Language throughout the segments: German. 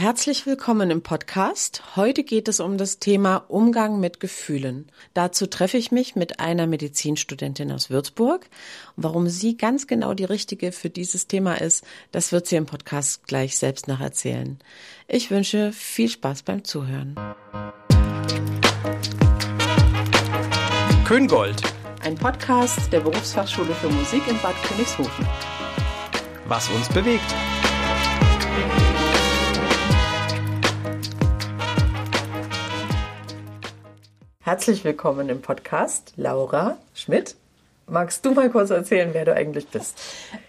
Herzlich willkommen im Podcast. Heute geht es um das Thema Umgang mit Gefühlen. Dazu treffe ich mich mit einer Medizinstudentin aus Würzburg. warum sie ganz genau die richtige für dieses Thema ist, das wird sie im Podcast gleich selbst noch erzählen. Ich wünsche viel Spaß beim Zuhören. Köngold. Ein Podcast der Berufsfachschule für Musik in Bad Königshofen. Was uns bewegt. Herzlich willkommen im Podcast, Laura Schmidt. Magst du mal kurz erzählen, wer du eigentlich bist?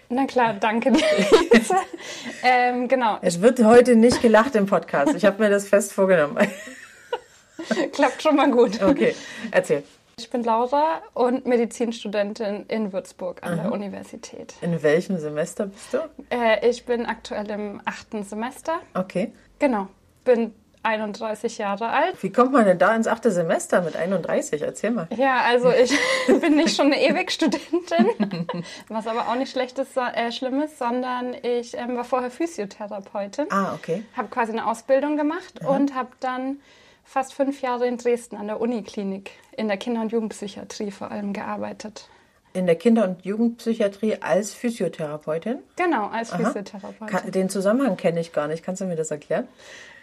Na klar, danke ähm, genau. Es wird heute nicht gelacht im Podcast. Ich habe mir das fest vorgenommen. Klappt schon mal gut. Okay, erzähl. Ich bin Laura und Medizinstudentin in Würzburg an Aha. der Universität. In welchem Semester bist du? Äh, ich bin aktuell im achten Semester. Okay. Genau. Bin 31 Jahre alt. Wie kommt man denn da ins achte Semester mit 31? Erzähl mal. Ja, also ich bin nicht schon eine Ewigstudentin, was aber auch nicht schlechtes, äh, schlimmes, sondern ich ähm, war vorher Physiotherapeutin. Ah, okay. Habe quasi eine Ausbildung gemacht Aha. und habe dann fast fünf Jahre in Dresden an der Uniklinik in der Kinder- und Jugendpsychiatrie vor allem gearbeitet. In der Kinder- und Jugendpsychiatrie als Physiotherapeutin? Genau, als Physiotherapeutin. Den Zusammenhang kenne ich gar nicht. Kannst du mir das erklären?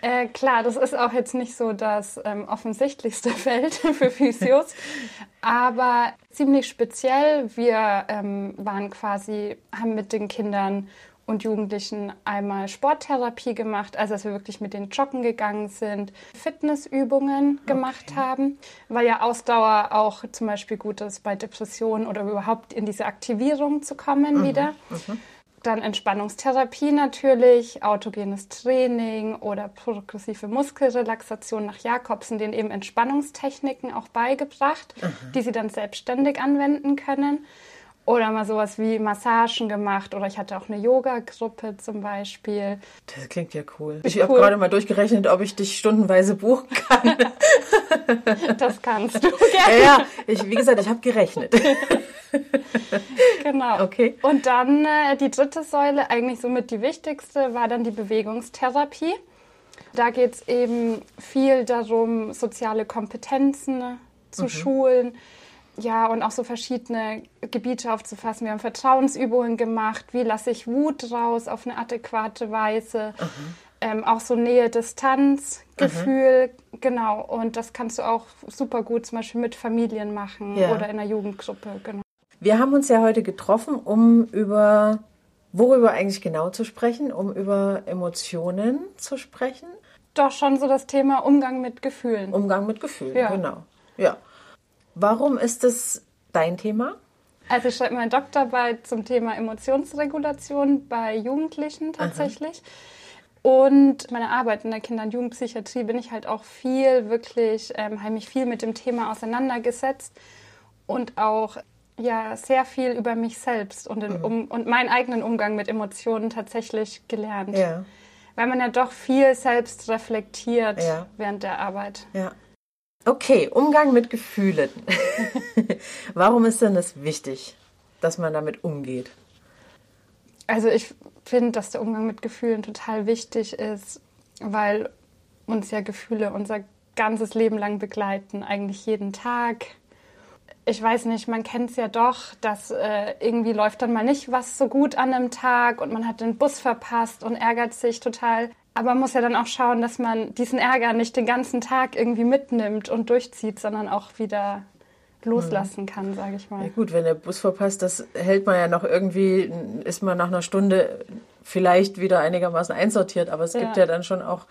Äh, klar, das ist auch jetzt nicht so das ähm, offensichtlichste Feld für Physios, aber ziemlich speziell. Wir ähm, waren quasi, haben mit den Kindern und Jugendlichen einmal Sporttherapie gemacht, also dass wir wirklich mit den Joggen gegangen sind, Fitnessübungen gemacht okay. haben, weil ja Ausdauer auch zum Beispiel gut ist bei Depressionen oder überhaupt in diese Aktivierung zu kommen mhm. wieder. Mhm. Dann Entspannungstherapie natürlich, autogenes Training oder progressive Muskelrelaxation nach Jakobsen, denen eben Entspannungstechniken auch beigebracht, mhm. die sie dann selbstständig anwenden können. Oder mal sowas wie Massagen gemacht. Oder ich hatte auch eine Yoga-Gruppe zum Beispiel. Das klingt ja cool. Ich cool. habe gerade mal durchgerechnet, ob ich dich stundenweise buchen kann. das kannst du gerne. Ja, ich, wie gesagt, ich habe gerechnet. genau. Okay. Und dann äh, die dritte Säule, eigentlich somit die wichtigste, war dann die Bewegungstherapie. Da geht es eben viel darum, soziale Kompetenzen zu mhm. schulen ja, und auch so verschiedene Gebiete aufzufassen. Wir haben Vertrauensübungen gemacht. Wie lasse ich Wut raus auf eine adäquate Weise? Ähm, auch so Nähe-Distanz-Gefühl. Genau. Und das kannst du auch super gut zum Beispiel mit Familien machen ja. oder in einer Jugendgruppe. Genau. Wir haben uns ja heute getroffen, um über worüber eigentlich genau zu sprechen, um über Emotionen zu sprechen. Doch schon so das Thema Umgang mit Gefühlen. Umgang mit Gefühlen, ja. genau. Ja. Warum ist es dein Thema? Also ich schreibe meine Doktorarbeit zum Thema Emotionsregulation bei Jugendlichen tatsächlich. Aha. Und meine Arbeit in der Kinder- und Jugendpsychiatrie bin ich halt auch viel, wirklich, ähm, habe mich viel mit dem Thema auseinandergesetzt und auch ja sehr viel über mich selbst und, mhm. um, und meinen eigenen Umgang mit Emotionen tatsächlich gelernt. Ja. Weil man ja doch viel selbst reflektiert ja. während der Arbeit. Ja. Okay, Umgang mit Gefühlen. Warum ist denn das wichtig, dass man damit umgeht? Also ich finde, dass der Umgang mit Gefühlen total wichtig ist, weil uns ja Gefühle unser ganzes Leben lang begleiten, eigentlich jeden Tag. Ich weiß nicht, man kennt es ja doch, dass äh, irgendwie läuft dann mal nicht was so gut an einem Tag und man hat den Bus verpasst und ärgert sich total. Aber man muss ja dann auch schauen, dass man diesen Ärger nicht den ganzen Tag irgendwie mitnimmt und durchzieht, sondern auch wieder loslassen mhm. kann, sage ich mal. Ja gut, wenn der Bus verpasst, das hält man ja noch irgendwie, ist man nach einer Stunde vielleicht wieder einigermaßen einsortiert, aber es ja. gibt ja dann schon auch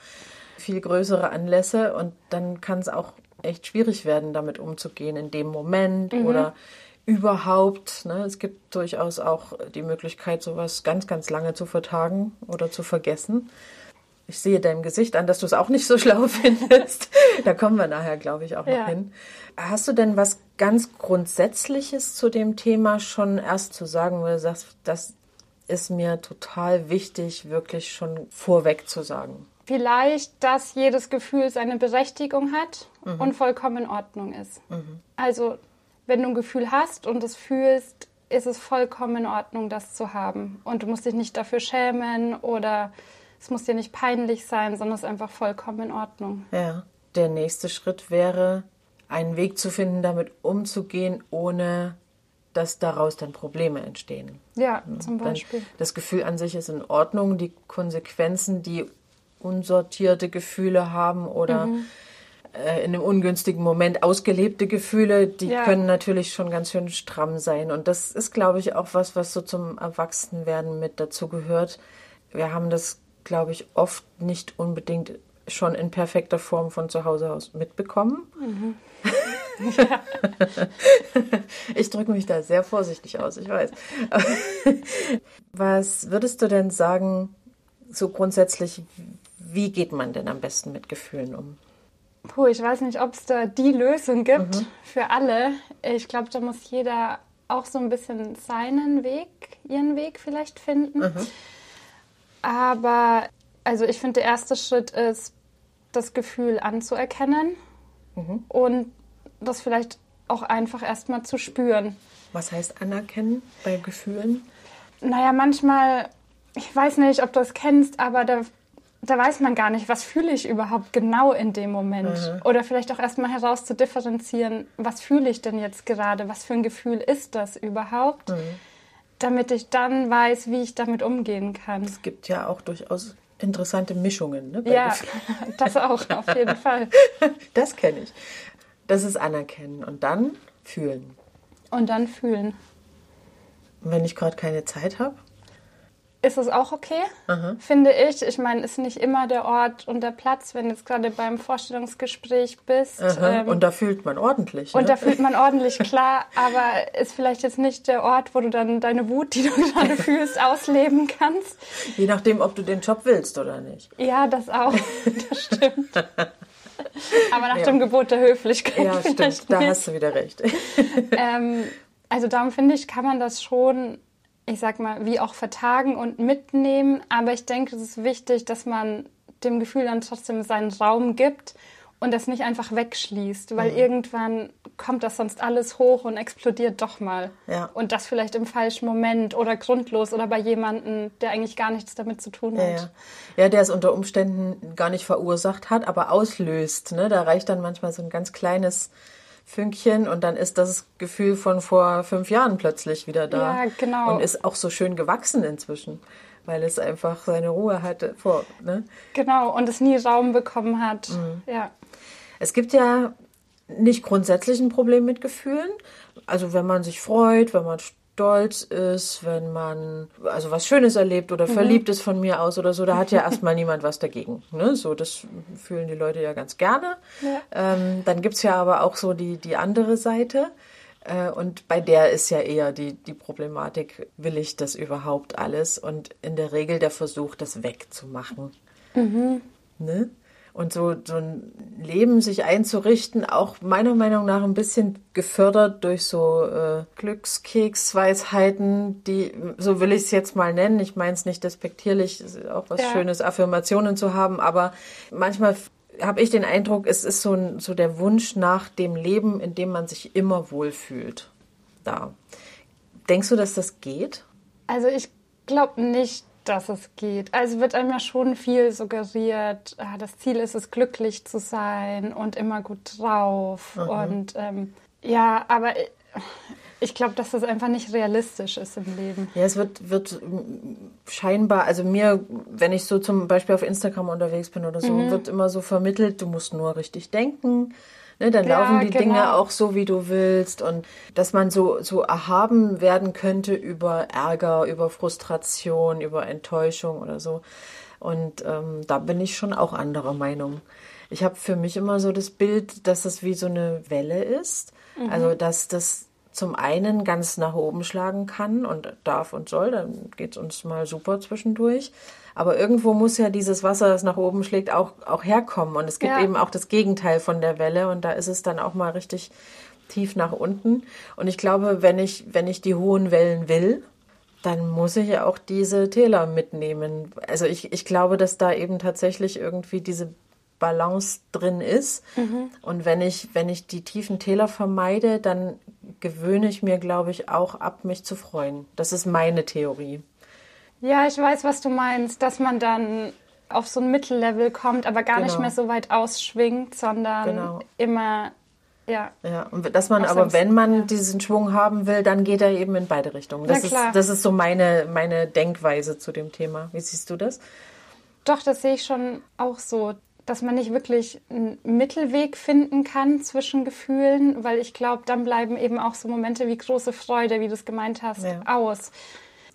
viel größere Anlässe und dann kann es auch echt schwierig werden, damit umzugehen in dem Moment mhm. oder überhaupt. Ne? Es gibt durchaus auch die Möglichkeit, sowas ganz, ganz lange zu vertagen oder zu vergessen. Ich sehe deinem Gesicht an, dass du es auch nicht so schlau findest. da kommen wir nachher, glaube ich, auch noch ja. hin. Hast du denn was ganz Grundsätzliches zu dem Thema schon erst zu sagen, wo du sagst, das ist mir total wichtig, wirklich schon vorweg zu sagen? Vielleicht, dass jedes Gefühl seine Berechtigung hat mhm. und vollkommen in Ordnung ist. Mhm. Also, wenn du ein Gefühl hast und es fühlst, ist es vollkommen in Ordnung, das zu haben. Und du musst dich nicht dafür schämen oder es muss dir nicht peinlich sein, sondern es ist einfach vollkommen in Ordnung. Ja. Der nächste Schritt wäre, einen Weg zu finden, damit umzugehen, ohne dass daraus dann Probleme entstehen. Ja, zum Beispiel. Dann das Gefühl an sich ist in Ordnung. Die Konsequenzen, die unsortierte Gefühle haben oder mhm. äh, in einem ungünstigen Moment ausgelebte Gefühle, die ja. können natürlich schon ganz schön stramm sein. Und das ist, glaube ich, auch was, was so zum Erwachsenwerden mit dazu gehört. Wir haben das, glaube ich, oft nicht unbedingt schon in perfekter Form von zu Hause aus mitbekommen. Mhm. Ja. ich drücke mich da sehr vorsichtig aus, ich weiß. Was würdest du denn sagen, so grundsätzlich, wie geht man denn am besten mit Gefühlen um? Puh, ich weiß nicht, ob es da die Lösung gibt mhm. für alle. Ich glaube, da muss jeder auch so ein bisschen seinen Weg, ihren Weg vielleicht finden. Mhm. Aber also ich finde, der erste Schritt ist, das Gefühl anzuerkennen mhm. und das vielleicht auch einfach erstmal zu spüren. Was heißt anerkennen bei Gefühlen? Naja, manchmal, ich weiß nicht, ob du es kennst, aber da, da weiß man gar nicht, was fühle ich überhaupt genau in dem Moment. Mhm. Oder vielleicht auch erstmal herauszudifferenzieren, was fühle ich denn jetzt gerade, was für ein Gefühl ist das überhaupt, mhm. Damit ich dann weiß, wie ich damit umgehen kann. Es gibt ja auch durchaus interessante Mischungen. Ne, ja, das auch, auf jeden Fall. Das kenne ich. Das ist anerkennen und dann fühlen. Und dann fühlen. Und wenn ich gerade keine Zeit habe? Ist es auch okay, Aha. finde ich. Ich meine, ist nicht immer der Ort und der Platz, wenn du jetzt gerade beim Vorstellungsgespräch bist. Ähm, und da fühlt man ordentlich. Und ne? da fühlt man ordentlich, klar, aber ist vielleicht jetzt nicht der Ort, wo du dann deine Wut, die du gerade fühlst, ausleben kannst. Je nachdem, ob du den Job willst oder nicht. Ja, das auch. Das stimmt. Aber nach ja. dem Gebot der Höflichkeit. Ja, stimmt, nicht. da hast du wieder recht. ähm, also darum finde ich, kann man das schon, ich sag mal, wie auch vertagen und mitnehmen. Aber ich denke, es ist wichtig, dass man dem Gefühl dann trotzdem seinen Raum gibt und das nicht einfach wegschließt, weil mhm. irgendwann kommt das sonst alles hoch und explodiert doch mal. Ja. Und das vielleicht im falschen Moment oder grundlos oder bei jemandem, der eigentlich gar nichts damit zu tun hat. Ja, ja. ja der es unter Umständen gar nicht verursacht hat, aber auslöst. Ne? Da reicht dann manchmal so ein ganz kleines Fünkchen und dann ist das Gefühl von vor fünf Jahren plötzlich wieder da. Ja, genau. Und ist auch so schön gewachsen inzwischen weil es einfach seine Ruhe hatte vor. Ne? Genau, und es nie Raum bekommen hat. Mhm. Ja. Es gibt ja nicht grundsätzlich ein Problem mit Gefühlen. Also wenn man sich freut, wenn man stolz ist, wenn man also was Schönes erlebt oder mhm. verliebt ist von mir aus oder so, da hat ja erstmal niemand was dagegen. Ne? So, das fühlen die Leute ja ganz gerne. Ja. Ähm, dann gibt es ja aber auch so die, die andere Seite. Äh, und bei der ist ja eher die, die Problematik, will ich das überhaupt alles? Und in der Regel der Versuch, das wegzumachen. Mhm. Ne? Und so, so ein Leben sich einzurichten, auch meiner Meinung nach ein bisschen gefördert durch so äh, Glückskeksweisheiten, die, so will ich es jetzt mal nennen. Ich meine es nicht despektierlich, es ist auch was ja. Schönes, Affirmationen zu haben, aber manchmal habe ich den Eindruck, es ist so, ein, so der Wunsch nach dem Leben, in dem man sich immer wohlfühlt. Da. Denkst du, dass das geht? Also ich glaube nicht, dass es geht. Also wird einem ja schon viel suggeriert, ah, das Ziel ist es, glücklich zu sein und immer gut drauf. Mhm. Und ähm, ja, aber ich glaube, dass das einfach nicht realistisch ist im Leben. Ja, es wird, wird scheinbar, also mir, wenn ich so zum Beispiel auf Instagram unterwegs bin oder so, mhm. wird immer so vermittelt, du musst nur richtig denken. Ne, dann ja, laufen die genau. Dinge auch so, wie du willst. Und dass man so, so erhaben werden könnte über Ärger, über Frustration, über Enttäuschung oder so. Und ähm, da bin ich schon auch anderer Meinung. Ich habe für mich immer so das Bild, dass es wie so eine Welle ist. Mhm. Also, dass das zum einen ganz nach oben schlagen kann und darf und soll, dann geht es uns mal super zwischendurch. Aber irgendwo muss ja dieses Wasser, das nach oben schlägt, auch, auch herkommen. Und es gibt ja. eben auch das Gegenteil von der Welle und da ist es dann auch mal richtig tief nach unten. Und ich glaube, wenn ich, wenn ich die hohen Wellen will, dann muss ich ja auch diese Täler mitnehmen. Also ich, ich glaube, dass da eben tatsächlich irgendwie diese Balance drin ist. Mhm. Und wenn ich, wenn ich die tiefen Täler vermeide, dann gewöhne ich mir, glaube ich, auch ab, mich zu freuen. Das ist meine Theorie. Ja, ich weiß, was du meinst, dass man dann auf so ein Mittellevel kommt, aber gar genau. nicht mehr so weit ausschwingt, sondern genau. immer ja. Ja, und dass man aber, wenn man ja. diesen Schwung haben will, dann geht er eben in beide Richtungen. Das, ist, das ist so meine, meine Denkweise zu dem Thema. Wie siehst du das? Doch, das sehe ich schon auch so, dass man nicht wirklich einen Mittelweg finden kann zwischen Gefühlen, weil ich glaube, dann bleiben eben auch so Momente wie große Freude, wie du es gemeint hast, ja. aus.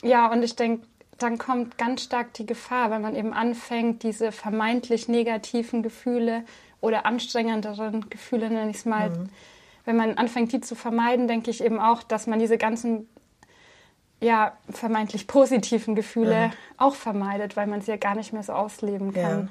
Ja, und ich denke, dann kommt ganz stark die Gefahr, wenn man eben anfängt, diese vermeintlich negativen Gefühle oder anstrengenderen Gefühle, nenne ich es mal, mhm. wenn man anfängt, die zu vermeiden, denke ich eben auch, dass man diese ganzen ja, vermeintlich positiven Gefühle mhm. auch vermeidet, weil man sie ja gar nicht mehr so ausleben kann. Ja.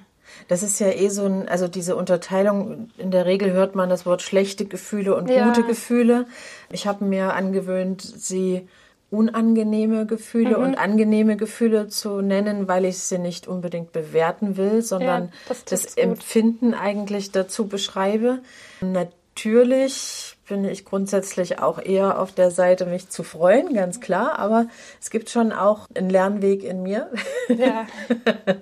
Das ist ja eh so ein, also diese Unterteilung, in der Regel hört man das Wort schlechte Gefühle und ja. gute Gefühle. Ich habe mir angewöhnt, sie unangenehme Gefühle mhm. und angenehme Gefühle zu nennen, weil ich sie nicht unbedingt bewerten will, sondern ja, das, das Empfinden eigentlich dazu beschreibe. Natürlich bin ich grundsätzlich auch eher auf der Seite, mich zu freuen, ganz klar, aber es gibt schon auch einen Lernweg in mir, ja.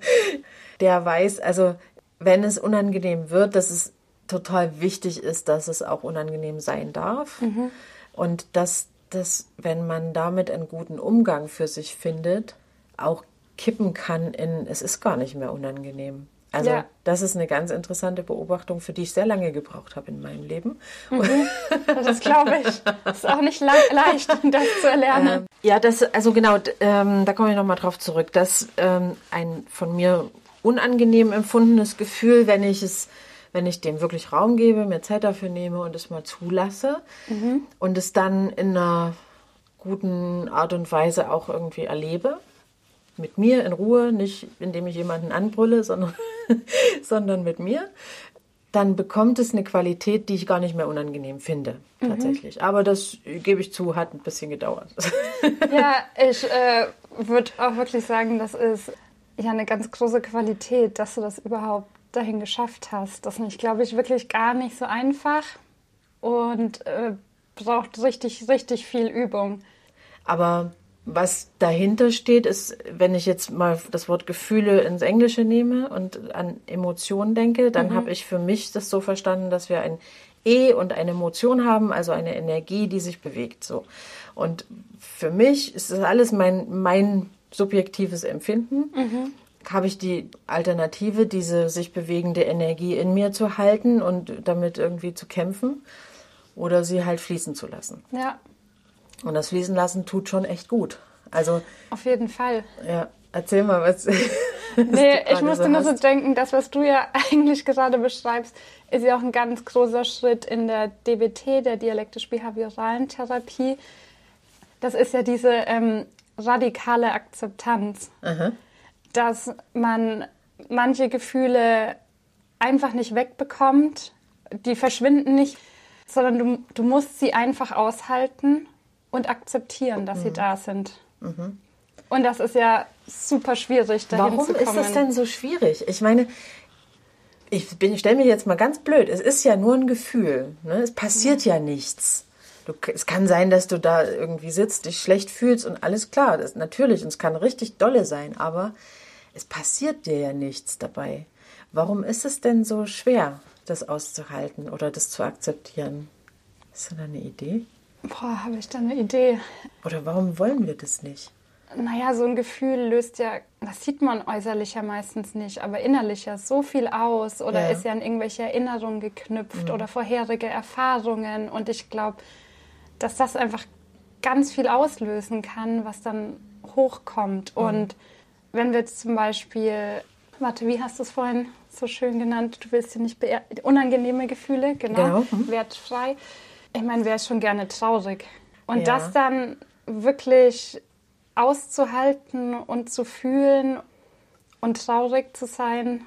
der weiß, also wenn es unangenehm wird, dass es total wichtig ist, dass es auch unangenehm sein darf mhm. und dass dass wenn man damit einen guten Umgang für sich findet, auch kippen kann in, es ist gar nicht mehr unangenehm. Also ja. das ist eine ganz interessante Beobachtung, für die ich sehr lange gebraucht habe in meinem Leben. Mhm. Das glaube ich. Das ist auch nicht leicht, das zu erlernen. Ähm, ja, das, also genau, ähm, da komme ich nochmal drauf zurück, dass ähm, ein von mir unangenehm empfundenes Gefühl, wenn ich es wenn ich dem wirklich Raum gebe, mir Zeit dafür nehme und es mal zulasse mhm. und es dann in einer guten Art und Weise auch irgendwie erlebe. Mit mir in Ruhe, nicht indem ich jemanden anbrülle, sondern, sondern mit mir. Dann bekommt es eine Qualität, die ich gar nicht mehr unangenehm finde, mhm. tatsächlich. Aber das gebe ich zu, hat ein bisschen gedauert. ja, ich äh, würde auch wirklich sagen, das ist ja eine ganz große Qualität, dass du das überhaupt dahin geschafft hast. Das ist, glaube ich, wirklich gar nicht so einfach und äh, braucht richtig, richtig viel Übung. Aber was dahinter steht, ist, wenn ich jetzt mal das Wort Gefühle ins Englische nehme und an Emotionen denke, dann mhm. habe ich für mich das so verstanden, dass wir ein E und eine Emotion haben, also eine Energie, die sich bewegt. So. Und für mich ist das alles mein, mein subjektives Empfinden. Mhm habe ich die Alternative, diese sich bewegende Energie in mir zu halten und damit irgendwie zu kämpfen oder sie halt fließen zu lassen. Ja. Und das Fließen lassen tut schon echt gut. Also auf jeden Fall. Ja, erzähl mal was. nee, ich musste so nur so denken, das was du ja eigentlich gerade beschreibst, ist ja auch ein ganz großer Schritt in der DBT, der dialektisch-behavioralen Therapie. Das ist ja diese ähm, radikale Akzeptanz. Aha dass man manche Gefühle einfach nicht wegbekommt, die verschwinden nicht, sondern du, du musst sie einfach aushalten und akzeptieren, dass mhm. sie da sind. Mhm. Und das ist ja super schwierig, dahin Warum ist das denn so schwierig? Ich meine, ich, ich stelle mir jetzt mal ganz blöd, es ist ja nur ein Gefühl, ne? es passiert mhm. ja nichts. Du, es kann sein, dass du da irgendwie sitzt, dich schlecht fühlst und alles klar, das natürlich, und es kann richtig dolle sein, aber es passiert dir ja nichts dabei. Warum ist es denn so schwer, das auszuhalten oder das zu akzeptieren? Du da eine Idee? Boah, habe ich da eine Idee. Oder warum wollen wir das nicht? Naja, so ein Gefühl löst ja, das sieht man äußerlich ja meistens nicht, aber innerlich ja so viel aus oder ja. ist ja an irgendwelche Erinnerungen geknüpft mhm. oder vorherige Erfahrungen. Und ich glaube, dass das einfach ganz viel auslösen kann, was dann hochkommt. Mhm. Und wenn wir jetzt zum Beispiel, warte, wie hast du es vorhin so schön genannt? Du willst ja nicht unangenehme Gefühle, genau, genau. Mhm. wertfrei. Ich meine, wäre schon gerne traurig. Und ja. das dann wirklich auszuhalten und zu fühlen und traurig zu sein,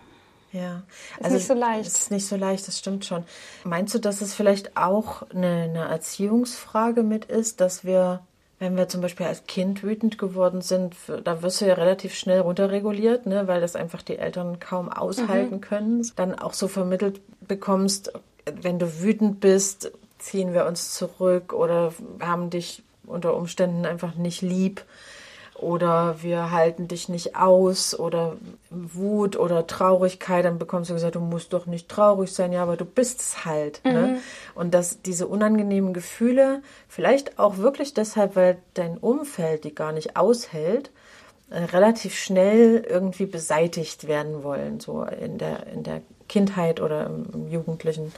ja, ist also nicht so leicht. Ist nicht so leicht, das stimmt schon. Meinst du, dass es vielleicht auch eine, eine Erziehungsfrage mit ist, dass wir wenn wir zum Beispiel als Kind wütend geworden sind, da wirst du ja relativ schnell runterreguliert, ne, weil das einfach die Eltern kaum aushalten mhm. können. Dann auch so vermittelt bekommst, wenn du wütend bist, ziehen wir uns zurück oder haben dich unter Umständen einfach nicht lieb oder wir halten dich nicht aus oder Wut oder Traurigkeit, dann bekommst du gesagt, du musst doch nicht traurig sein, ja, aber du bist es halt. Ne? Mhm. Ne? Und dass diese unangenehmen Gefühle, vielleicht auch wirklich deshalb, weil dein Umfeld die gar nicht aushält, äh, relativ schnell irgendwie beseitigt werden wollen, so in der, in der Kindheit oder im, im jugendlichen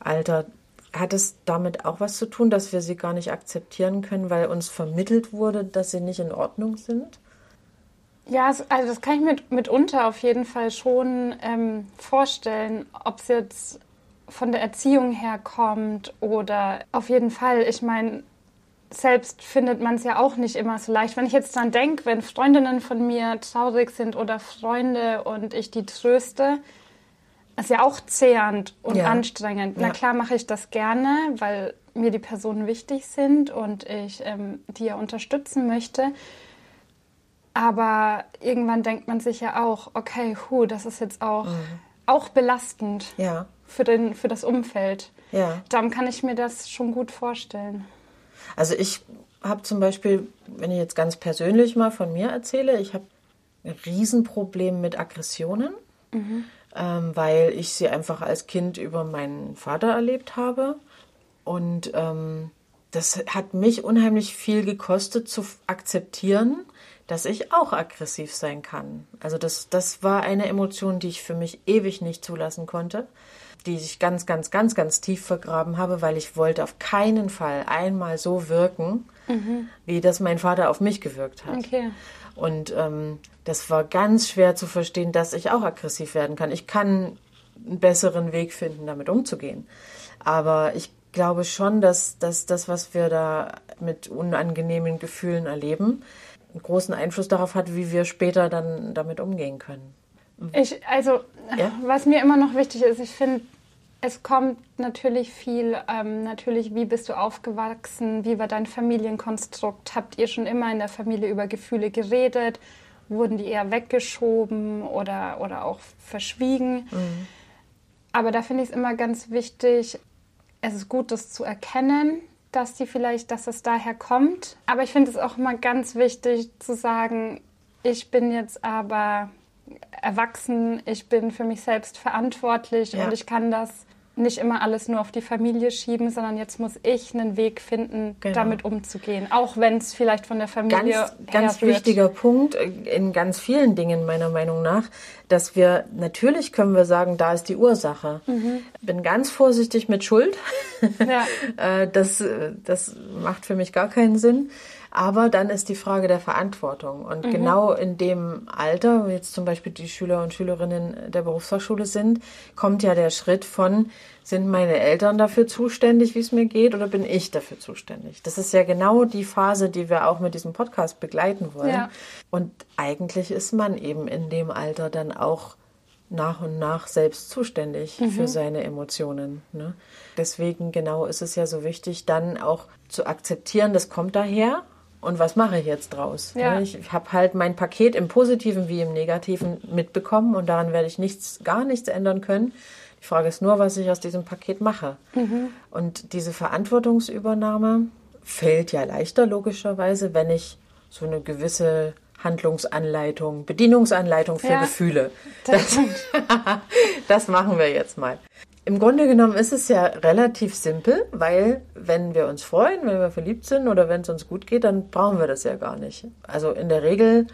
Alter. Hat es damit auch was zu tun, dass wir sie gar nicht akzeptieren können, weil uns vermittelt wurde, dass sie nicht in Ordnung sind? Ja, also das kann ich mir mitunter auf jeden Fall schon ähm, vorstellen, ob es jetzt von der Erziehung her kommt oder auf jeden Fall. Ich meine, selbst findet man es ja auch nicht immer so leicht. Wenn ich jetzt dran denke, wenn Freundinnen von mir traurig sind oder Freunde und ich die tröste, ist ja auch zehrend und ja. anstrengend. Na klar mache ich das gerne, weil mir die Personen wichtig sind und ich ähm, die ja unterstützen möchte. Aber irgendwann denkt man sich ja auch, okay, hu, das ist jetzt auch, mhm. auch belastend ja. für, den, für das Umfeld. Ja. Darum kann ich mir das schon gut vorstellen. Also ich habe zum Beispiel, wenn ich jetzt ganz persönlich mal von mir erzähle, ich habe ein Riesenproblem mit Aggressionen. Mhm ähm, weil ich sie einfach als Kind über meinen Vater erlebt habe. Und ähm, das hat mich unheimlich viel gekostet zu akzeptieren, dass ich auch aggressiv sein kann. Also das, das war eine Emotion, die ich für mich ewig nicht zulassen konnte, die ich ganz, ganz, ganz, ganz tief vergraben habe, weil ich wollte auf keinen Fall einmal so wirken, mhm. wie das mein Vater auf mich gewirkt hat. Okay. Und ähm, das war ganz schwer zu verstehen, dass ich auch aggressiv werden kann. Ich kann einen besseren Weg finden, damit umzugehen. Aber ich glaube schon, dass, dass das, was wir da mit unangenehmen Gefühlen erleben, einen großen Einfluss darauf hat, wie wir später dann damit umgehen können. Ich, also, ja? was mir immer noch wichtig ist, ich finde, es kommt natürlich viel, ähm, natürlich, wie bist du aufgewachsen, wie war dein Familienkonstrukt, habt ihr schon immer in der Familie über Gefühle geredet, wurden die eher weggeschoben oder, oder auch verschwiegen. Mhm. Aber da finde ich es immer ganz wichtig, es ist gut, das zu erkennen, dass die vielleicht, dass es daher kommt. Aber ich finde es auch immer ganz wichtig zu sagen, ich bin jetzt aber erwachsen, ich bin für mich selbst verantwortlich ja. und ich kann das nicht immer alles nur auf die Familie schieben, sondern jetzt muss ich einen Weg finden, genau. damit umzugehen. Auch wenn es vielleicht von der Familie ganz, ganz wichtiger Punkt äh, in ganz vielen Dingen meiner Meinung nach, dass wir natürlich können wir sagen, da ist die Ursache. Mhm. Bin ganz vorsichtig mit Schuld. Ja. Äh, das, äh, das macht für mich gar keinen Sinn. Aber dann ist die Frage der Verantwortung. Und mhm. genau in dem Alter, wo jetzt zum Beispiel die Schüler und Schülerinnen der Berufsfachschule sind, kommt ja der Schritt von, sind meine Eltern dafür zuständig, wie es mir geht, oder bin ich dafür zuständig? Das ist ja genau die Phase, die wir auch mit diesem Podcast begleiten wollen. Ja. Und eigentlich ist man eben in dem Alter dann auch nach und nach selbst zuständig mhm. für seine Emotionen. Ne? Deswegen genau ist es ja so wichtig, dann auch zu akzeptieren, das kommt daher und was mache ich jetzt draus? Ja. Ich habe halt mein Paket im Positiven wie im Negativen mitbekommen und daran werde ich nichts, gar nichts ändern können. Die Frage ist nur, was ich aus diesem Paket mache. Mhm. Und diese Verantwortungsübernahme fällt ja leichter logischerweise, wenn ich so eine gewisse Handlungsanleitung, Bedienungsanleitung für ja, Gefühle. Das, das machen wir jetzt mal. Im Grunde genommen ist es ja relativ simpel, weil wenn wir uns freuen, wenn wir verliebt sind oder wenn es uns gut geht, dann brauchen wir das ja gar nicht. Also in der Regel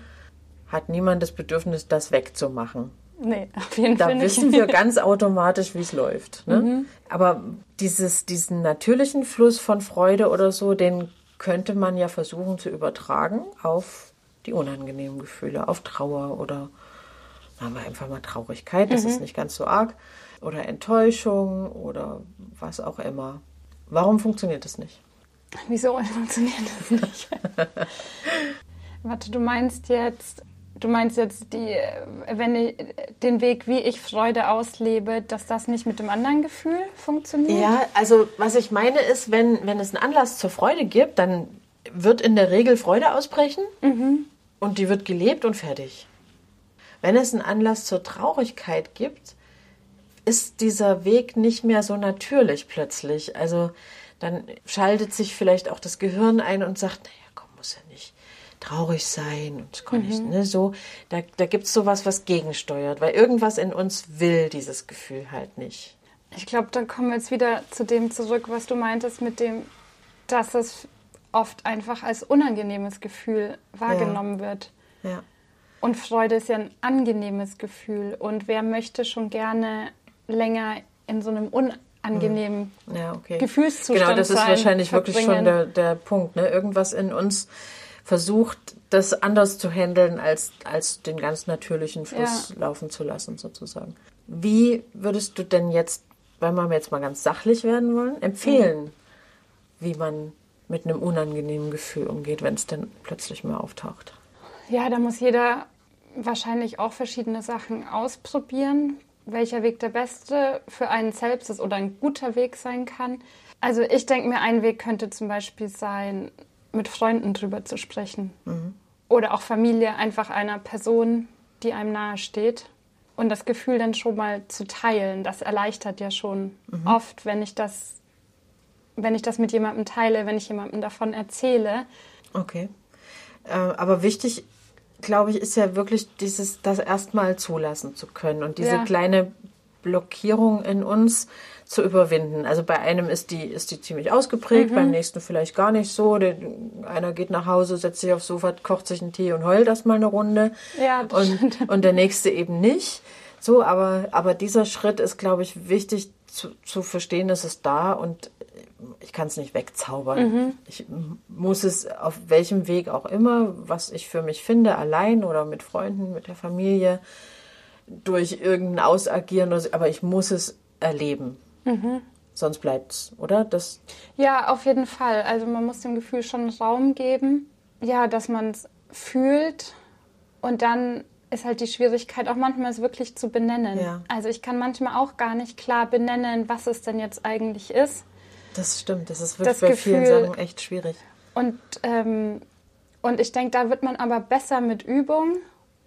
hat niemand das Bedürfnis, das wegzumachen. Nee, auf jeden da Fall. Da wissen wir ganz automatisch, wie es läuft. Ne? Mhm. Aber dieses, diesen natürlichen Fluss von Freude oder so, den könnte man ja versuchen zu übertragen auf die unangenehmen Gefühle, auf Trauer oder sagen wir einfach mal Traurigkeit, das mhm. ist nicht ganz so arg oder Enttäuschung oder was auch immer. Warum funktioniert das nicht? Wieso funktioniert das nicht? Warte, du meinst jetzt, du meinst jetzt die, wenn ich, den Weg, wie ich Freude auslebe, dass das nicht mit dem anderen Gefühl funktioniert? Ja, also was ich meine ist, wenn, wenn es einen Anlass zur Freude gibt, dann wird in der Regel Freude ausbrechen mhm. und die wird gelebt und fertig. Wenn es einen Anlass zur Traurigkeit gibt, ist dieser Weg nicht mehr so natürlich plötzlich. Also dann schaltet sich vielleicht auch das Gehirn ein und sagt, naja, komm, muss ja nicht traurig sein und ich kann mhm. nicht, ne, so, da, da gibt es sowas, was gegensteuert, weil irgendwas in uns will dieses Gefühl halt nicht. Ich glaube, dann kommen wir jetzt wieder zu dem zurück, was du meintest mit dem, dass es oft einfach als unangenehmes Gefühl wahrgenommen ja. wird. Ja. Und Freude ist ja ein angenehmes Gefühl. Und wer möchte schon gerne länger in so einem unangenehmen hm. ja, okay. Gefühlszustand? Genau, das ist wahrscheinlich verbringen. wirklich schon der, der Punkt. Ne? Irgendwas in uns versucht, das anders zu handeln, als, als den ganz natürlichen Fluss ja. laufen zu lassen, sozusagen. Wie würdest du denn jetzt, wenn wir jetzt mal ganz sachlich werden wollen, empfehlen, mhm. wie man mit einem unangenehmen Gefühl umgeht, wenn es denn plötzlich mal auftaucht? Ja, da muss jeder wahrscheinlich auch verschiedene Sachen ausprobieren, welcher Weg der beste für einen selbst ist oder ein guter Weg sein kann. Also ich denke mir, ein Weg könnte zum Beispiel sein, mit Freunden drüber zu sprechen. Mhm. Oder auch Familie, einfach einer Person, die einem nahe steht. Und das Gefühl dann schon mal zu teilen, das erleichtert ja schon mhm. oft, wenn ich das, wenn ich das mit jemandem teile, wenn ich jemandem davon erzähle. Okay. Äh, aber wichtig, glaube ich, ist ja wirklich dieses, das erstmal zulassen zu können und diese ja. kleine Blockierung in uns zu überwinden. Also bei einem ist die, ist die ziemlich ausgeprägt, mhm. beim nächsten vielleicht gar nicht so. Der, einer geht nach Hause, setzt sich aufs Sofa, kocht sich einen Tee und heult erstmal eine Runde. Ja, und, und der nächste eben nicht. So, aber, aber dieser Schritt ist, glaube ich, wichtig zu, zu verstehen, dass es da und ich kann es nicht wegzaubern. Mhm. Ich muss es auf welchem Weg auch immer, was ich für mich finde, allein oder mit Freunden, mit der Familie, durch irgendein Ausagieren, aber ich muss es erleben. Mhm. Sonst bleibt es, oder? Das ja, auf jeden Fall. Also man muss dem Gefühl schon Raum geben, ja, dass man es fühlt und dann ist halt die Schwierigkeit auch manchmal es wirklich zu benennen. Ja. Also ich kann manchmal auch gar nicht klar benennen, was es denn jetzt eigentlich ist. Das stimmt, das ist wirklich das bei Gefühl, vielen Sachen echt schwierig. Und, ähm, und ich denke, da wird man aber besser mit Übung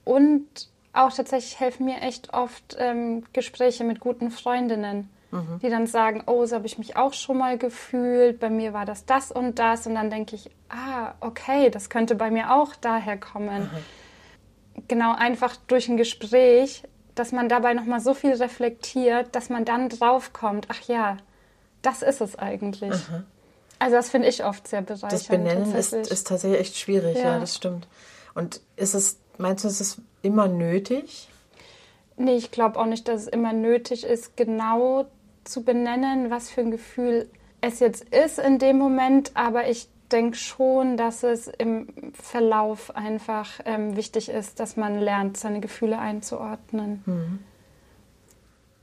und auch tatsächlich helfen mir echt oft ähm, Gespräche mit guten Freundinnen mhm. die dann sagen, oh, so habe ich mich auch schon mal gefühlt, bei mir war das das und das. Und dann denke ich, ah, okay, das könnte bei mir auch daher kommen. Mhm. Genau, einfach durch ein Gespräch, dass man dabei nochmal so viel reflektiert, dass man dann draufkommt, ach ja, das ist es eigentlich. Mhm. Also das finde ich oft sehr bereichernd. Das Benennen ist, ist tatsächlich echt schwierig, ja. ja, das stimmt. Und ist es, meinst du, ist es immer nötig? Nee, ich glaube auch nicht, dass es immer nötig ist, genau zu benennen, was für ein Gefühl es jetzt ist in dem Moment, aber ich denke schon, dass es im Verlauf einfach ähm, wichtig ist, dass man lernt, seine Gefühle einzuordnen. Mhm.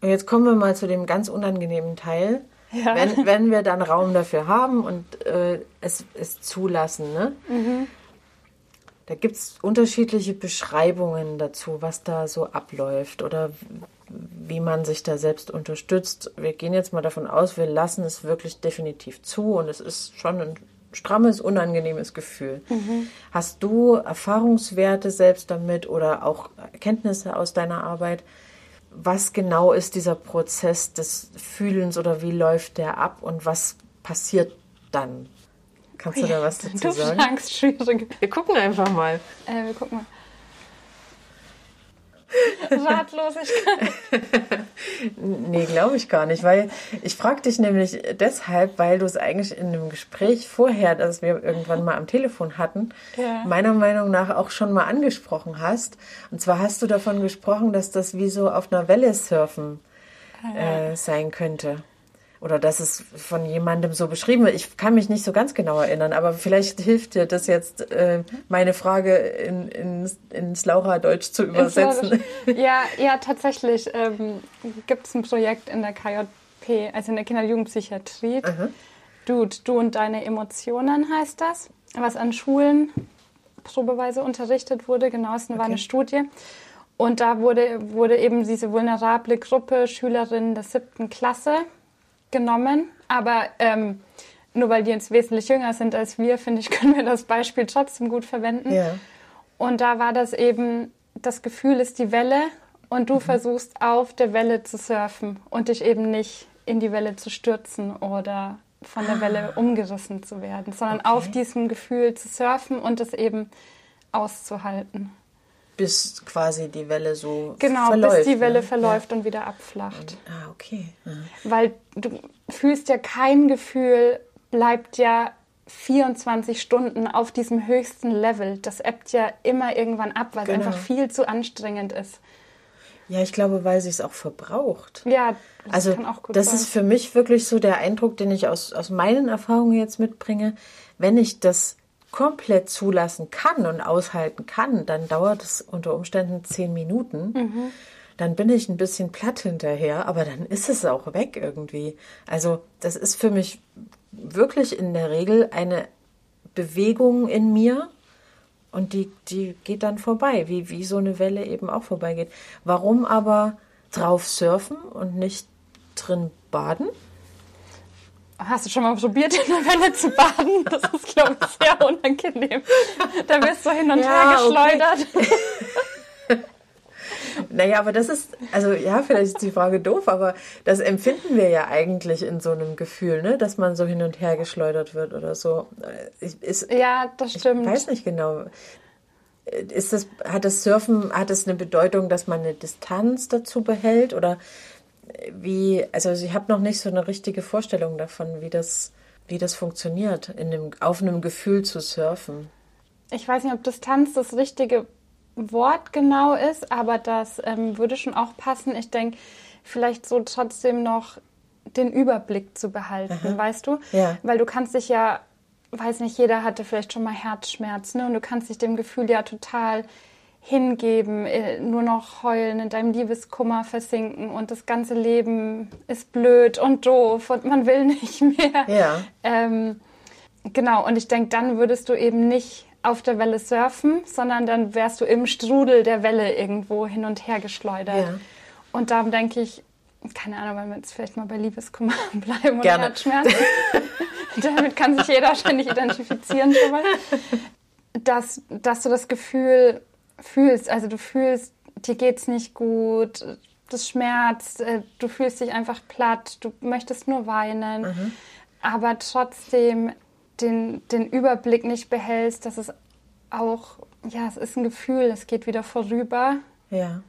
Und jetzt kommen wir mal zu dem ganz unangenehmen Teil. Ja. Wenn, wenn wir dann Raum dafür haben und äh, es, es zulassen, ne? Mhm. Da gibt es unterschiedliche Beschreibungen dazu, was da so abläuft oder wie man sich da selbst unterstützt. Wir gehen jetzt mal davon aus, wir lassen es wirklich definitiv zu und es ist schon ein strammes, unangenehmes Gefühl. Mhm. Hast du Erfahrungswerte selbst damit oder auch Erkenntnisse aus deiner Arbeit? Was genau ist dieser Prozess des Fühlens oder wie läuft der ab und was passiert dann? Kannst du da was dazu du sagen? Angst, schwierig. Wir gucken einfach mal. Äh, wir gucken mal. Ratlosigkeit. nee, glaube ich gar nicht, weil ich frage dich nämlich deshalb, weil du es eigentlich in einem Gespräch vorher, das wir irgendwann mal am Telefon hatten, ja. meiner Meinung nach auch schon mal angesprochen hast. Und zwar hast du davon gesprochen, dass das wie so auf einer Welle surfen ah, äh, sein könnte oder dass es von jemandem so beschrieben wird. Ich kann mich nicht so ganz genau erinnern, aber vielleicht hilft dir das jetzt, äh, meine Frage in, in, ins Laura-Deutsch zu übersetzen. Ja, ja, tatsächlich ähm, gibt es ein Projekt in der KJP, also in der Kinder- und Jugendpsychiatrie. Du, du und deine Emotionen heißt das, was an Schulen probeweise unterrichtet wurde. Genau, es war okay. eine Studie. Und da wurde, wurde eben diese vulnerable Gruppe Schülerinnen der siebten Klasse genommen, aber ähm, nur weil die jetzt wesentlich jünger sind als wir, finde ich, können wir das Beispiel trotzdem gut verwenden. Ja. Und da war das eben, das Gefühl ist die Welle und du mhm. versuchst auf der Welle zu surfen und dich eben nicht in die Welle zu stürzen oder von der ah. Welle umgerissen zu werden, sondern okay. auf diesem Gefühl zu surfen und es eben auszuhalten. Bis quasi die Welle so genau, verläuft. bis die Welle ne? verläuft und wieder abflacht. Ah, okay. Mhm. Weil du fühlst ja kein Gefühl, bleibt ja 24 Stunden auf diesem höchsten Level. Das ebbt ja immer irgendwann ab, weil Genau. es einfach viel zu anstrengend ist. Ja, ich glaube, weil sie es auch verbraucht. Ja, das Also kann auch gut das sein. ist für mich wirklich so der Eindruck, den ich aus, aus meinen Erfahrungen jetzt mitbringe. Wenn ich das komplett zulassen kann und aushalten kann, dann dauert es unter Umständen zehn Minuten. Mhm. Dann bin ich ein bisschen platt hinterher, aber dann ist es auch weg irgendwie. Also das ist für mich wirklich in der Regel eine Bewegung in mir, und die, die geht dann vorbei, wie, wie so eine Welle eben auch vorbeigeht. Warum aber drauf surfen und nicht drin baden? Hast du schon mal probiert, in der Welle zu baden? Das ist, glaube ich, sehr unangenehm. Da wirst du hin und Ja, her okay. geschleudert. Naja, aber das ist, also ja, vielleicht ist die Frage doof, aber das empfinden wir ja eigentlich in so einem Gefühl, ne? dass man so hin und her geschleudert wird oder so. Ich, ist, Ja, das stimmt. Ich weiß nicht genau. Ist das, hat das Surfen, hat es eine Bedeutung, dass man eine Distanz dazu behält oder wie, also ich habe noch nicht so eine richtige Vorstellung davon, wie das, wie das funktioniert, in einem, auf einem Gefühl zu surfen. Ich weiß nicht, ob Distanz das richtige Wort genau ist, aber das ähm, würde schon auch passen. Ich denke, vielleicht so trotzdem noch den Überblick zu behalten, weißt du? Ja. Weil du kannst dich ja, weiß nicht, jeder hatte vielleicht schon mal Herzschmerzen ne? und du kannst dich dem Gefühl ja total hingeben, äh, nur noch heulen, in deinem Liebeskummer versinken und das ganze Leben ist blöd und doof und man will nicht mehr. Ja. Ähm, genau, und ich denke, dann würdest du eben nicht auf der Welle surfen, sondern dann wärst du im Strudel der Welle irgendwo hin und her geschleudert. Ja. Und darum denke ich, keine Ahnung, wenn wir jetzt vielleicht mal bei Liebeskummer bleiben und. Herzschmerzen. Damit kann sich jeder wahrscheinlich identifizieren schon mal. Dass, dass du das Gefühl fühlst, also du fühlst, dir geht's nicht gut, das schmerzt, äh, du fühlst dich einfach platt, du möchtest nur weinen, aber trotzdem den, den Überblick nicht behältst, dass es auch, ja, es ist ein Gefühl, es geht wieder vorüber Ja.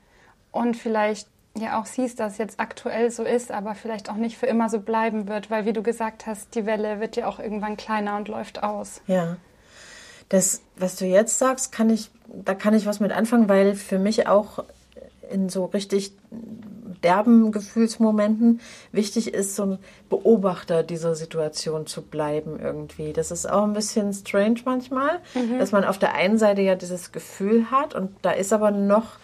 und vielleicht ja auch siehst, dass es jetzt aktuell so ist, aber vielleicht auch nicht für immer so bleiben wird, weil wie du gesagt hast, die Welle wird ja auch irgendwann kleiner und läuft aus. Ja. Das, was du jetzt sagst, kann ich, da kann ich was mit anfangen, weil für mich auch in so richtig derben Gefühlsmomenten wichtig ist, so ein Beobachter dieser Situation zu bleiben irgendwie. Das ist auch ein bisschen strange manchmal, dass man auf der einen Seite ja dieses Gefühl hat und da ist aber noch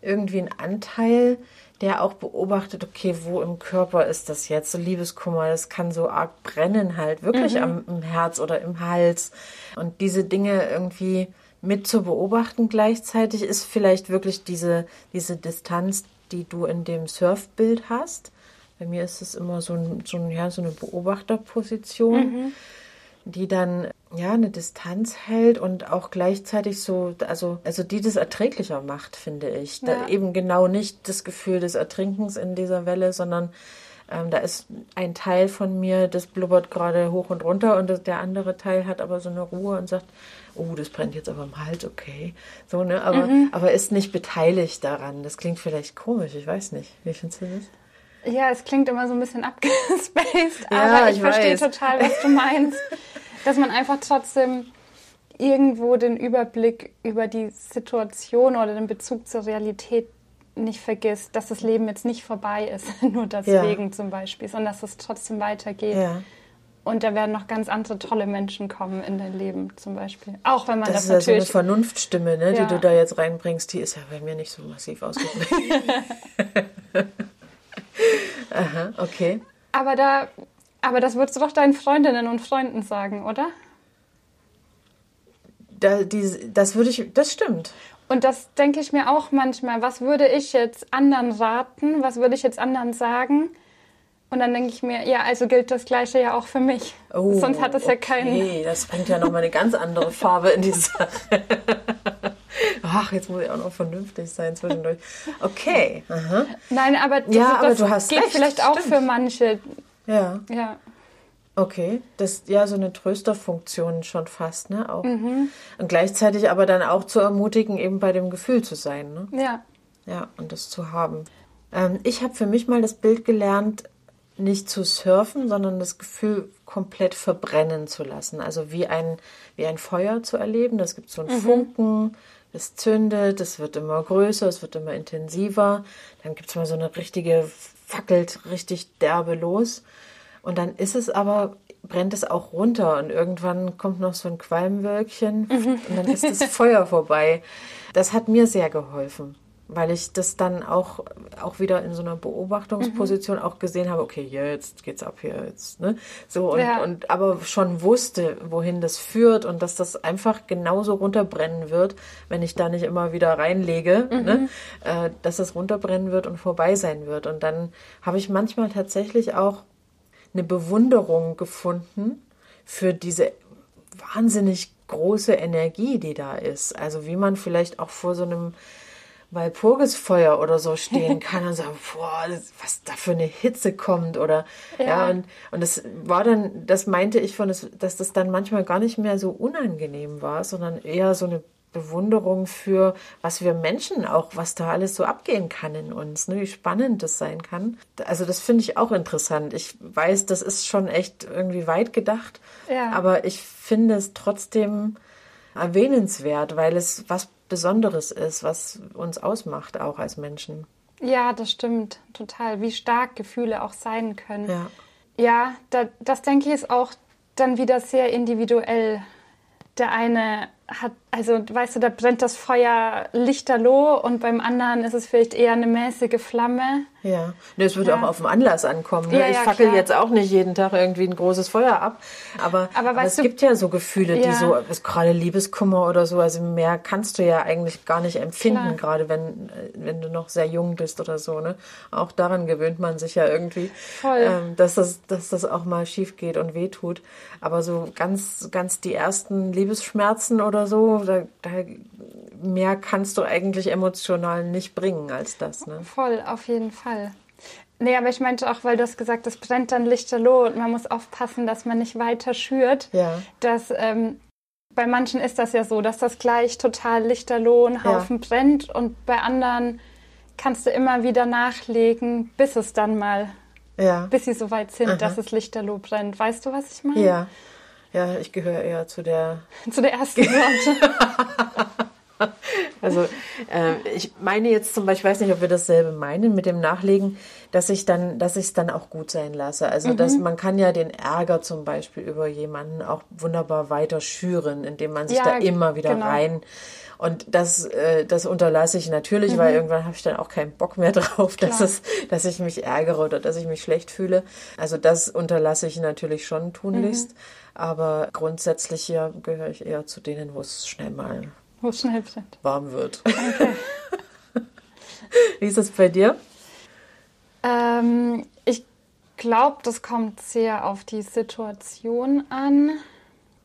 irgendwie ein Anteil, der auch beobachtet, okay, wo im Körper ist das jetzt? So Liebeskummer, das kann so arg brennen halt, wirklich am im Herz oder im Hals. Und diese Dinge irgendwie mit zu beobachten gleichzeitig ist vielleicht wirklich diese, diese Distanz, die du in dem Surfbild hast. Bei mir ist es immer so, ein, so, ein, ja, so eine Beobachterposition, die dann ja eine Distanz hält und auch gleichzeitig so, also, also die das erträglicher macht, finde ich. Da Ja. eben genau nicht das Gefühl des Ertrinkens in dieser Welle, sondern ähm, da ist ein Teil von mir, das blubbert gerade hoch und runter und das- der andere Teil hat aber so eine Ruhe und sagt, oh, das brennt jetzt aber im Hals, okay. So, ne? Aber, aber ist nicht beteiligt daran. Das klingt vielleicht komisch, ich weiß nicht. Wie findest du das? Ja, es klingt immer so ein bisschen abgespaced, Ja, aber ich, ich verstehe total, was du meinst. Dass man einfach trotzdem irgendwo den Überblick über die Situation oder den Bezug zur Realität nicht vergisst, dass das Leben jetzt nicht vorbei ist, nur deswegen zum Beispiel, sondern dass es trotzdem weitergeht. Ja. Und da werden noch ganz andere tolle Menschen kommen in dein Leben zum Beispiel. Auch wenn man Das das, ist ja so eine natürlich... Vernunftstimme, ne, Ja. die du da jetzt reinbringst. Die ist ja bei mir nicht so massiv ausgeprägt. Aha, okay. aber, da, aber das würdest du doch deinen Freundinnen und Freunden sagen, oder? Da, die, das würde ich, das stimmt. Und das denke ich mir auch manchmal. Was würde ich jetzt anderen raten? Was würde ich jetzt anderen sagen? Und dann denke ich mir, ja, also gilt das Gleiche ja auch für mich. Sonst hat es ja keinen. Oh, Okay, das bringt ja nochmal eine ganz andere Farbe in die Sache. Ach, jetzt muss ich auch noch vernünftig sein zwischendurch. Okay. Aha. Nein, aber das, Ja, aber das du hast geht recht, vielleicht auch stimmt. für manche. Ja. Ja. Okay, das ist ja so eine Trösterfunktion schon fast, ne? Auch. Mhm. Und gleichzeitig aber dann auch zu ermutigen, eben bei dem Gefühl zu sein, ne? Ja. Ja, und das zu haben. Ähm, ich habe für mich mal das Bild gelernt, nicht zu surfen, sondern das Gefühl komplett verbrennen zu lassen. Also wie ein, wie ein Feuer zu erleben. Das gibt so einen mhm. Funken, es zündet, es wird immer größer, es wird immer intensiver. Dann gibt es mal so eine richtige, fackelt richtig derbe los. Und dann ist es aber, brennt es auch runter und irgendwann kommt noch so ein Qualmwölkchen mhm. und dann ist das Feuer vorbei. Das hat mir sehr geholfen weil ich das dann auch, auch wieder in so einer Beobachtungsposition mhm. auch gesehen habe, okay, jetzt geht's ab hier jetzt, ne? So und, ja. und aber schon wusste, wohin das führt und dass das einfach genauso runterbrennen wird, wenn ich da nicht immer wieder reinlege, mhm. ne? Äh, dass das runterbrennen wird und vorbei sein wird. Und dann habe ich manchmal tatsächlich auch eine Bewunderung gefunden für diese wahnsinnig große Energie, die da ist. Also wie man vielleicht auch vor so einem Walpurgisfeuer oder so stehen kann und sagen, boah, was da für eine Hitze kommt oder ja, ja und, und das war dann, das meinte ich von, dass das dann manchmal gar nicht mehr so unangenehm war, sondern eher so eine Bewunderung für, was wir Menschen auch, was da alles so abgehen kann in uns, ne, wie spannend das sein kann. Also das finde ich auch interessant. Ich weiß, das ist schon echt irgendwie weit gedacht, ja. aber ich finde es trotzdem erwähnenswert, weil es was Besonderes ist, was uns ausmacht, auch als Menschen. Ja, das stimmt, total. Wie stark Gefühle auch sein können. Ja, ja da, das denke ich ist auch dann wieder sehr individuell. Der eine hat, also weißt du, da brennt das Feuer lichterloh und beim anderen ist es vielleicht eher eine mäßige Flamme. Ja, es würde ja. auch auf den Anlass ankommen. Ne? Ja, ich fackel klar. jetzt auch nicht jeden Tag irgendwie ein großes Feuer ab, aber, aber, aber es du, gibt ja so Gefühle, die so, gerade Liebeskummer oder so, also mehr kannst du ja eigentlich gar nicht empfinden, klar. gerade wenn, wenn du noch sehr jung bist oder so. Ne? Auch daran gewöhnt man sich ja irgendwie, ähm, dass, das, dass das auch mal schief geht und wehtut. Aber so ganz, ganz die ersten Liebesschmerzen oder oder so, da, da, mehr kannst du eigentlich emotional nicht bringen als das. Ne? Voll, auf jeden Fall. Nee, aber ich meinte auch, weil du hast gesagt, es brennt dann lichterloh und man muss aufpassen, dass man nicht weiter schürt. Ja. Dass, ähm, bei manchen ist das ja so, dass das gleich total lichterloh ein Haufen ja. brennt und bei anderen kannst du immer wieder nachlegen, bis es dann mal, ja. bis sie so weit sind, Aha. dass es lichterloh brennt. Weißt du, was ich meine? Ja. Ja, ich gehöre eher zu der. zu der ersten Sorte. also äh, ich meine jetzt zum Beispiel, ich weiß nicht, ob wir dasselbe meinen mit dem Nachlegen, dass ich dann, dass ich es dann auch gut sein lasse. Also mhm. dass man kann ja den Ärger zum Beispiel über jemanden auch wunderbar weiter schüren, indem man sich ja, da immer wieder genau. rein und das, äh, das unterlasse ich natürlich, mhm. weil irgendwann habe ich dann auch keinen Bock mehr drauf, dass, es, dass ich mich ärgere oder dass ich mich schlecht fühle. Also das unterlasse ich natürlich schon tunlichst. Mhm. Aber grundsätzlich hier gehöre ich eher zu denen, wo es schnell mal wo es schnell warm wird. Okay. Wie ist es bei dir? Ähm, ich glaube, das kommt sehr auf die Situation an.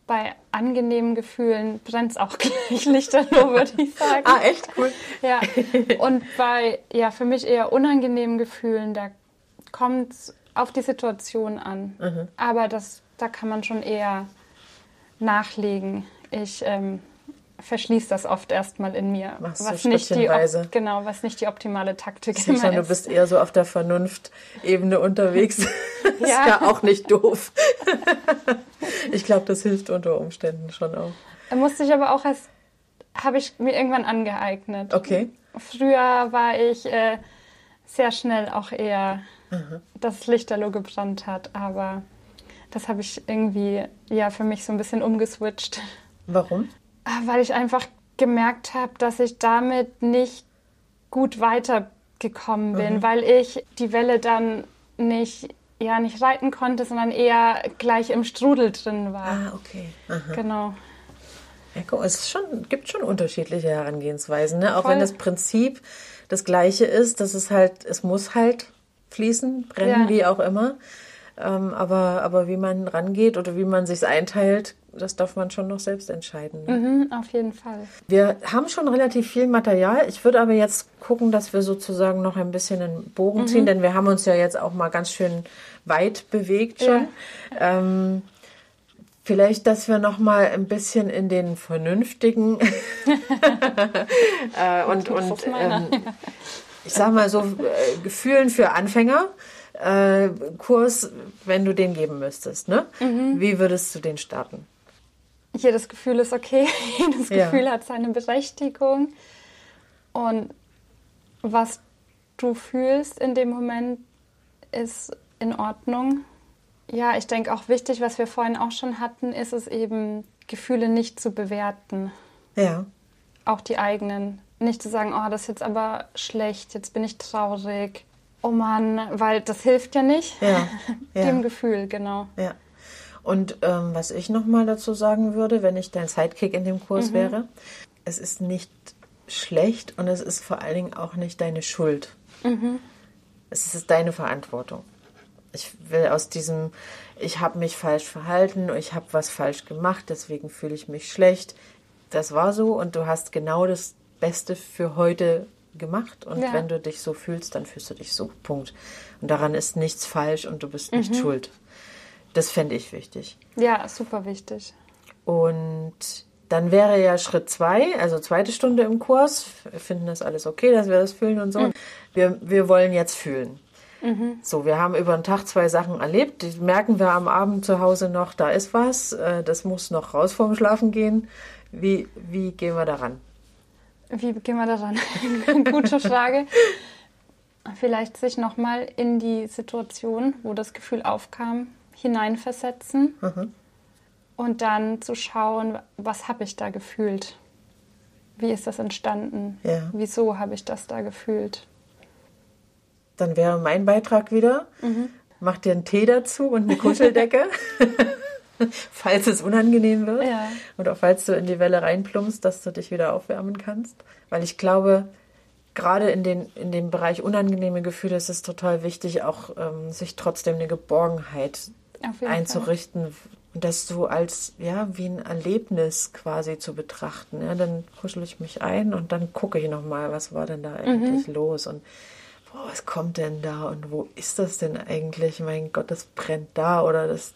Bei angenehmen Gefühlen brennt es auch gleich lichterloh, würde ich sagen. ah, echt cool. Ja. Und bei ja für mich eher unangenehmen Gefühlen, da kommt es auf die Situation an. Mhm. Aber das da kann man schon eher nachlegen. Ich ähm, verschließe das oft erstmal in mir. Machst was nicht die genau, was nicht die optimale Taktik ist. Schon, du bist eher so auf der Vernunftebene unterwegs. ja. ist ja auch nicht doof. ich glaube, das hilft unter Umständen schon auch. Da musste ich aber auch erst, habe ich mir irgendwann angeeignet. Okay. Früher war ich äh, sehr schnell auch eher, mhm. dass Lichterloh gebrannt hat, aber das habe ich irgendwie ja für mich so ein bisschen umgeswitcht. Warum? Ah, weil ich einfach gemerkt habe, dass ich damit nicht gut weitergekommen bin, mhm. weil ich die Welle dann nicht ja nicht reiten konnte, sondern eher gleich im Strudel drin war. Ah, okay. Aha. Genau. Ja, guck, es schon, gibt schon unterschiedliche Herangehensweisen, ne? auch Voll. wenn das Prinzip das gleiche ist, dass es halt, es muss halt fließen, brennen, ja. wie auch immer. Ähm, aber, aber wie man rangeht oder wie man sich einteilt, das darf man schon noch selbst entscheiden. Ne? Mhm, auf jeden Fall. Wir haben schon relativ viel Material. Ich würde aber jetzt gucken, dass wir sozusagen noch ein bisschen einen Bogen ziehen, denn wir haben uns ja jetzt auch mal ganz schön weit bewegt schon. Ja. Ähm, Vielleicht, dass wir noch mal ein bisschen in den vernünftigen äh, und, und ähm, ich sag mal so äh, Gefühlen für Anfänger äh, Kurs, wenn du den geben müsstest, ne? Mhm. Wie würdest du den starten? Jedes Gefühl ist okay, jedes Ja. Gefühl hat seine Berechtigung. Und was du fühlst in dem Moment ist in Ordnung. Ja, ich denke auch wichtig, was wir vorhin auch schon hatten, ist es eben, Gefühle nicht zu bewerten. Ja, Auch die eigenen. Nicht zu sagen, oh, das ist jetzt aber schlecht, jetzt bin ich traurig. Oh Mann, weil das hilft ja nicht. ja, Dem ja, Gefühl, genau. ja. Und ähm, was ich noch mal dazu sagen würde, wenn ich dein Sidekick in dem Kurs wäre, es ist nicht schlecht und es ist vor allen Dingen auch nicht deine Schuld. Es ist deine Verantwortung. Ich will aus diesem, ich habe mich falsch verhalten, ich habe was falsch gemacht, deswegen fühle ich mich schlecht. Das war so und du hast genau das Beste für heute gemacht. Und Ja. wenn du dich so fühlst, dann fühlst du dich so. Punkt. Und daran ist nichts falsch und du bist nicht schuld. Das fände ich wichtig. Ja, super wichtig. Und dann wäre ja Schritt zwei, also zweite Stunde im Kurs. Wir finden das alles okay, dass wir das fühlen und so. Wir, wir wollen jetzt fühlen. So, wir haben über den Tag zwei Sachen erlebt. Die merken wir am Abend zu Hause noch, da ist was. äh, Das muss noch raus vorm Schlafen gehen. Wie, wie gehen wir daran? Wie gehen wir daran? Gute Frage. Vielleicht sich nochmal in die Situation, wo das Gefühl aufkam, hineinversetzen und dann zu schauen, was habe ich da gefühlt? Wie ist das entstanden? Ja. Wieso habe ich das da gefühlt? Dann wäre mein Beitrag wieder, mach dir einen Tee dazu und eine Kuscheldecke, falls es unangenehm wird. Ja. Oder falls du in die Welle reinplumpst, dass du dich wieder aufwärmen kannst. Weil ich glaube, gerade in, den, in dem Bereich unangenehme Gefühle ist es total wichtig, auch ähm, sich trotzdem eine Geborgenheit Einzurichten. Und das so als, ja, wie ein Erlebnis quasi zu betrachten. Ja, dann kuschel ich mich ein und dann gucke ich nochmal, was war denn da eigentlich los und boah, was kommt denn da und wo ist das denn eigentlich? Mein Gott, das brennt da oder das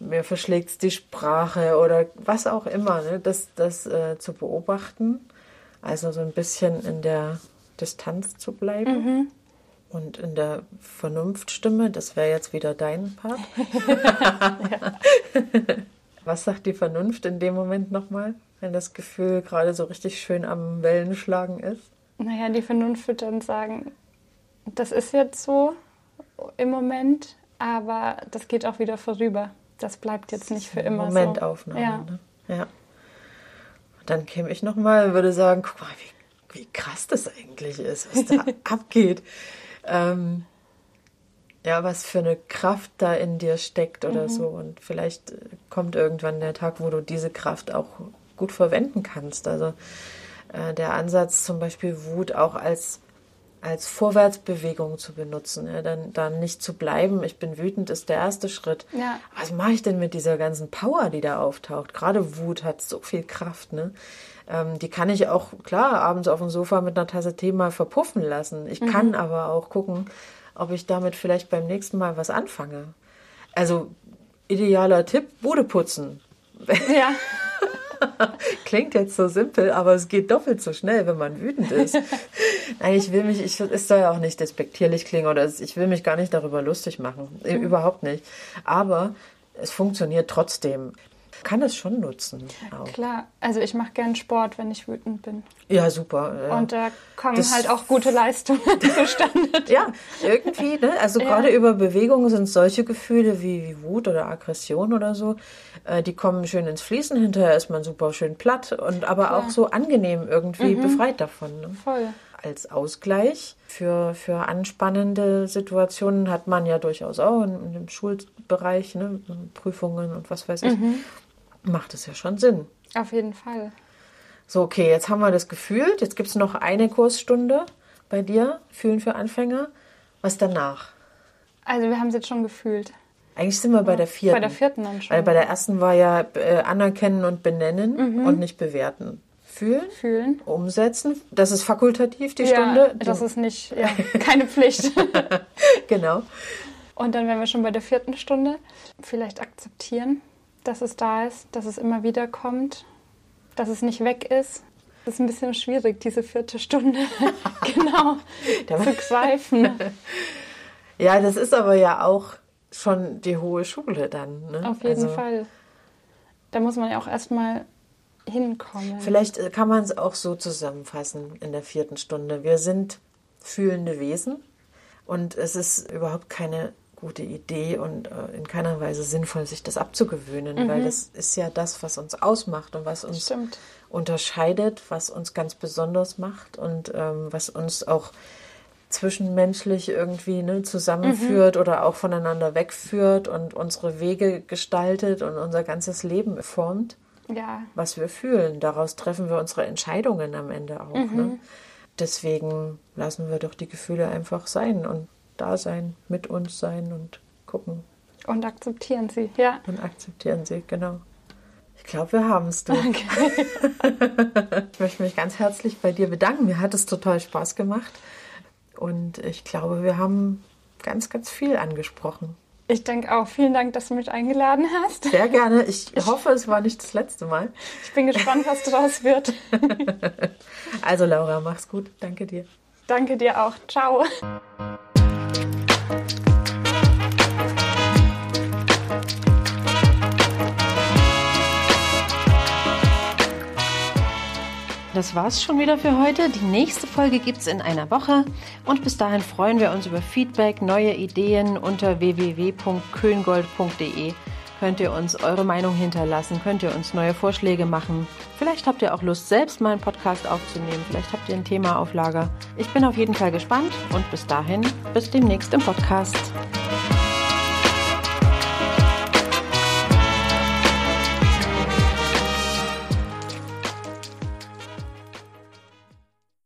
mir verschlägt die Sprache oder was auch immer, ne? das, das äh, zu beobachten. Also so ein bisschen in der Distanz zu bleiben. Und in der Vernunftstimme, das wäre jetzt wieder dein Part. Was sagt die Vernunft in dem Moment nochmal, wenn das Gefühl gerade so richtig schön am Wellenschlagen ist? Naja, die Vernunft wird dann sagen, das ist jetzt so im Moment, aber das geht auch wieder vorüber. Das bleibt jetzt nicht für immer Momentaufnahme. so. Ja. Ne? ja. Und dann käme ich nochmal und würde sagen, guck mal, wie, wie krass das eigentlich ist, was da abgeht. Ähm, ja, was für eine Kraft da in dir steckt oder Mhm. so. Und vielleicht äh, kommt irgendwann der Tag, wo du diese Kraft auch gut verwenden kannst. Also äh, der Ansatz zum Beispiel Wut auch als als Vorwärtsbewegung zu benutzen, ja, dann, dann nicht zu bleiben, ich bin wütend, ist der erste Schritt. Ja. Was mache ich denn mit dieser ganzen Power, die da auftaucht? Gerade Wut hat so viel Kraft, ne? Ähm, die kann ich auch, klar, abends auf dem Sofa mit einer Tasse Tee mal verpuffen lassen. Ich kann aber auch gucken, ob ich damit vielleicht beim nächsten Mal was anfange. Also, idealer Tipp, Bude putzen. Ja, Klingt jetzt so simpel, aber es geht doppelt so schnell, wenn man wütend ist. Nein, ich will mich, ich, es soll ja auch nicht despektierlich klingen oder ich will mich gar nicht darüber lustig machen. Äh, Überhaupt nicht. Aber es funktioniert trotzdem. Kann es schon nutzen. Auch. klar. Also ich mache gern Sport, wenn ich wütend bin. Ja, super. ja. Und da kommen Das- halt auch gute Leistungen zustande. Ja, irgendwie, ne? Also Ja. gerade über Bewegung sind solche Gefühle wie, wie Wut oder Aggression oder so, äh, die kommen schön ins Fließen, hinterher ist man super schön platt und aber auch so angenehm irgendwie befreit davon. Ne? Voll. Als Ausgleich für, für anspannende Situationen hat man ja durchaus auch in, in dem Schulbereich, ne? Prüfungen und was weiß ich, macht es ja schon Sinn. Auf jeden Fall. So, okay, jetzt haben wir das gefühlt. Jetzt gibt es noch eine Kursstunde bei dir, Fühlen für Anfänger. Was danach? Also wir haben es jetzt schon gefühlt. Eigentlich sind wir bei der vierten. Bei der vierten dann schon. Weil bei der ersten war ja äh, anerkennen und benennen und nicht bewerten. Fühlen, Fühlen. umsetzen. Das ist fakultativ, die Ja, Stunde. Das ist nicht, ja, keine Pflicht. genau. Und dann wären wir schon bei der vierten Stunde. Vielleicht akzeptieren, dass es da ist, dass es immer wieder kommt, dass es nicht weg ist. Das ist ein bisschen schwierig, diese vierte Stunde genau zu greifen. Ja, das ist aber ja auch schon die hohe Schule dann. Ne? Auf jeden Also, Fall. Da muss man ja auch erstmal hinkommen. Vielleicht äh, kann man es auch so zusammenfassen in der vierten Stunde. Wir sind fühlende Wesen und es ist überhaupt keine gute Idee und äh, in keiner Weise sinnvoll, sich das abzugewöhnen, weil das ist ja das, was uns ausmacht und was uns Stimmt. unterscheidet, was uns ganz besonders macht und ähm, was uns auch zwischenmenschlich irgendwie ne, zusammenführt oder auch voneinander wegführt und unsere Wege gestaltet und unser ganzes Leben formt Ja, was wir fühlen. Daraus treffen wir unsere Entscheidungen am Ende auch. Ne? Deswegen lassen wir doch die Gefühle einfach sein und da sein, mit uns sein und gucken und akzeptieren sie. Ja. und akzeptieren sie, genau. Ich glaube, wir haben es. Du. ich möchte mich ganz herzlich bei dir bedanken. Mir hat es total Spaß gemacht. Und ich glaube, wir haben ganz, ganz viel angesprochen. Ich denke auch. Vielen Dank, dass du mich eingeladen hast. Sehr gerne. Ich hoffe, es war nicht das letzte Mal. Ich bin gespannt, was daraus wird. Also, Laura, mach's gut. Danke dir. Danke dir auch. Ciao. Das war's schon wieder für heute. Die nächste Folge gibt's in einer Woche. Und bis dahin freuen wir uns über Feedback, neue Ideen unter www.köngold.de. Könnt ihr uns eure Meinung hinterlassen, könnt ihr uns neue Vorschläge machen. Vielleicht habt ihr auch Lust, selbst mal einen Podcast aufzunehmen. Vielleicht habt ihr ein Thema auf Lager. Ich bin auf jeden Fall gespannt und bis dahin, bis demnächst im Podcast.